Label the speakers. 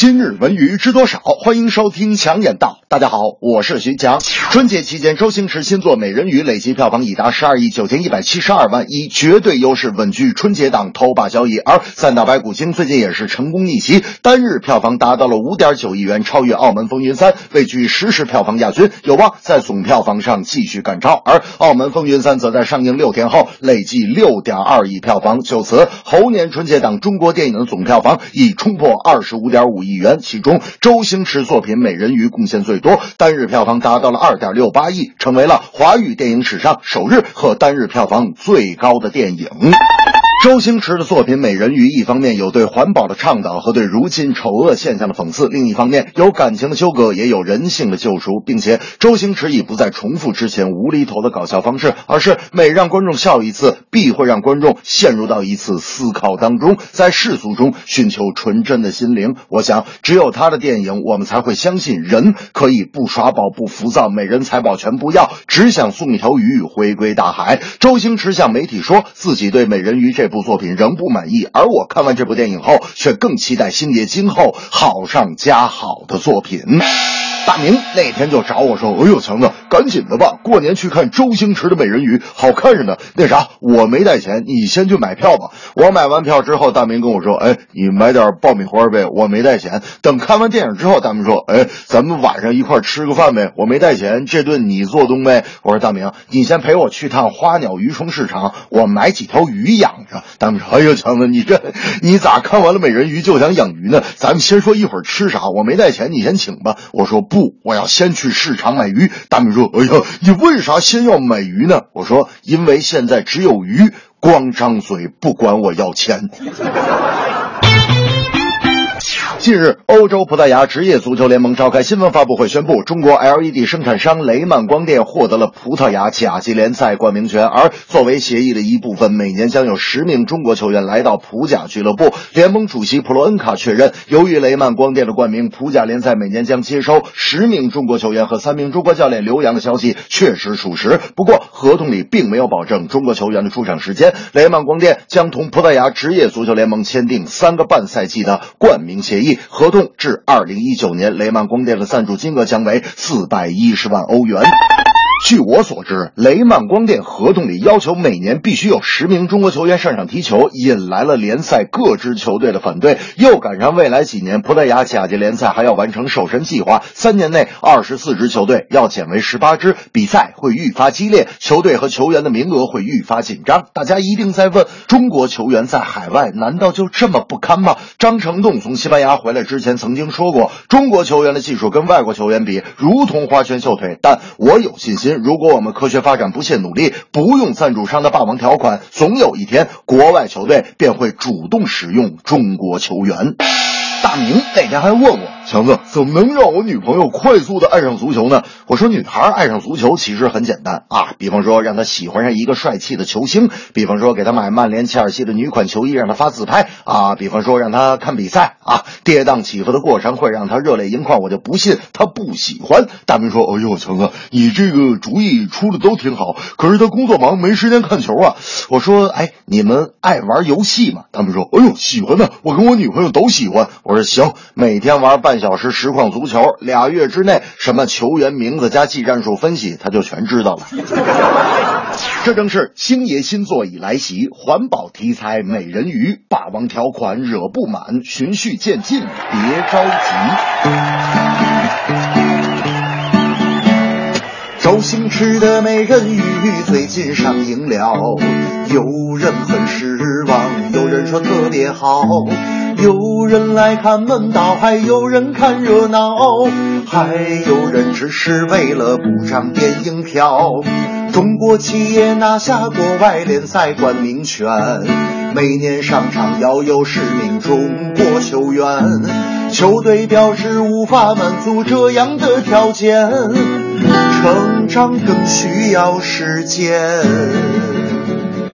Speaker 1: 今日文娱知多少？欢迎收听强眼道。大家好，我是徐强。春节期间，周星驰新作《美人鱼》累计票房已达十二亿九千一百七十二万，以绝对优势稳居春节档头把交椅。而《三打白骨精》最近也是成功逆袭，单日票房达到了五点九亿元，超越《澳门风云三》，位居实时票房亚军，有望在总票房上继续赶超。而《澳门风云三》则在上映六天后累计六点二亿票房，就此猴年春节档中国电影的总票房已冲破二十五点五亿亿元，其中周星驰作品《美人鱼》贡献最多，单日票房达到了二点六八亿，成为了华语电影史上首日和单日票房最高的电影。周星驰的作品《美人鱼》，一方面有对环保的倡导和对如今丑恶现象的讽刺，另一方面有感情的纠葛，也有人性的救赎，并且周星驰已不再重复之前无厘头的搞笑方式，而是每让观众笑一次，必会让观众陷入到一次思考当中，在世俗中寻求纯真的心灵。我想，只有他的电影，我们才会相信人可以不耍宝、不浮躁，美人财宝全不要，只想送一条鱼回归大海。周星驰向媒体说自己对《美人鱼》这部作品仍不满意，而我看完这部电影后，却更期待星爷今后好上加好的作品。大明那天就找我说：“哎呦，强子，赶紧的吧，过年去看周星驰的《美人鱼》，好看着呢。那啥，我没带钱，你先去买票吧。我买完票之后，大明跟我说：‘哎，你买点爆米花呗。’我没带钱。等看完电影之后，大明说：‘哎，咱们晚上一块吃个饭呗。’我没带钱，这顿你做东呗。我说大明，你先陪我去趟花鸟鱼虫市场，我买几条鱼养着。大明说：‘哎呦，强子，你这你咋看完了《美人鱼》就想养鱼呢？咱们先说一会儿吃啥。我没带钱，你先请吧。’我说不。”不，我要先去市场买鱼。大米说：“哎呀，你为啥先要买鱼呢？”我说：“因为现在只有鱼，光张嘴不管我要钱。”近日，欧洲葡萄牙职业足球联盟召开新闻发布会，宣布中国 LED 生产商雷曼光电获得了葡萄牙甲级联赛冠名权。而作为协议的一部分，每年将有十名中国球员来到葡甲俱乐部。联盟主席普罗恩卡确认，由于雷曼光电的冠名，葡甲联赛每年将接收十名中国球员和三名中国教练留洋的消息确实属实。不过，合同里并没有保证中国球员的出场时间。雷曼光电将同葡萄牙职业足球联盟签订三个半赛季的冠名协议。合同至二零一九年，雷曼光电的赞助金额将为四百一十万欧元。据我所知，雷曼光电合同里要求每年必须有十名中国球员上场踢球，引来了联赛各支球队的反对。又赶上未来几年葡萄牙甲级联赛还要完成瘦身计划，三年内二十四支球队要减为十八支，比赛会愈发激烈，球队和球员的名额会愈发紧张。大家一定在问：中国球员在海外难道就这么不堪吗？张成栋从西班牙回来之前曾经说过，中国球员的技术跟外国球员比如同花拳绣腿，但我有信心。如果我们科学发展，不懈努力，不用赞助商的霸王条款，总有一天，国外球队便会主动使用中国球员。大明那天还问我。强子怎么能让我女朋友快速的爱上足球呢？我说女孩爱上足球其实很简单啊，比方说让她喜欢上一个帅气的球星，比方说给她买曼联、切尔西的女款球衣让她发自拍啊，比方说让她看比赛啊，跌宕起伏的过程会让她热泪盈眶，我就不信她不喜欢。大明说：“哎呦，强子，你这个主意出的都挺好，可是他工作忙没时间看球啊。”我说：“哎，你们爱玩游戏吗？”他们说：“哎呦，喜欢呢，我跟我女朋友都喜欢。”我说：“行，每天玩半。”小时实况足球，俩月之内，什么球员名字加技战术分析，他就全知道了。这正是星爷新作已来袭，环保题材美人鱼，霸王条款惹不满，循序渐进，别着急。周星驰的美人鱼最近上映了，有人很失望，有人说特别好。有人来看门道，还有人看热闹，还有人只是为了补张电影票。中国企业拿下国外联赛冠名权，每年上场要有十名中国球员。球队表示无法满足这样的条件，成长更需要时间。